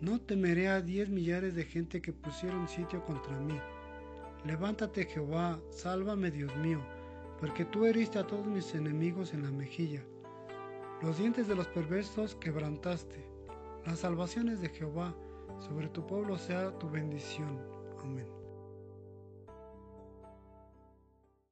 No temeré a diez millares de gente que pusieron sitio contra mí. Levántate Jehová, sálvame Dios mío, porque tú heriste a todos mis enemigos en la mejilla. Los dientes de los perversos quebrantaste. Las salvaciones de Jehová, sobre tu pueblo sea tu bendición. Amén.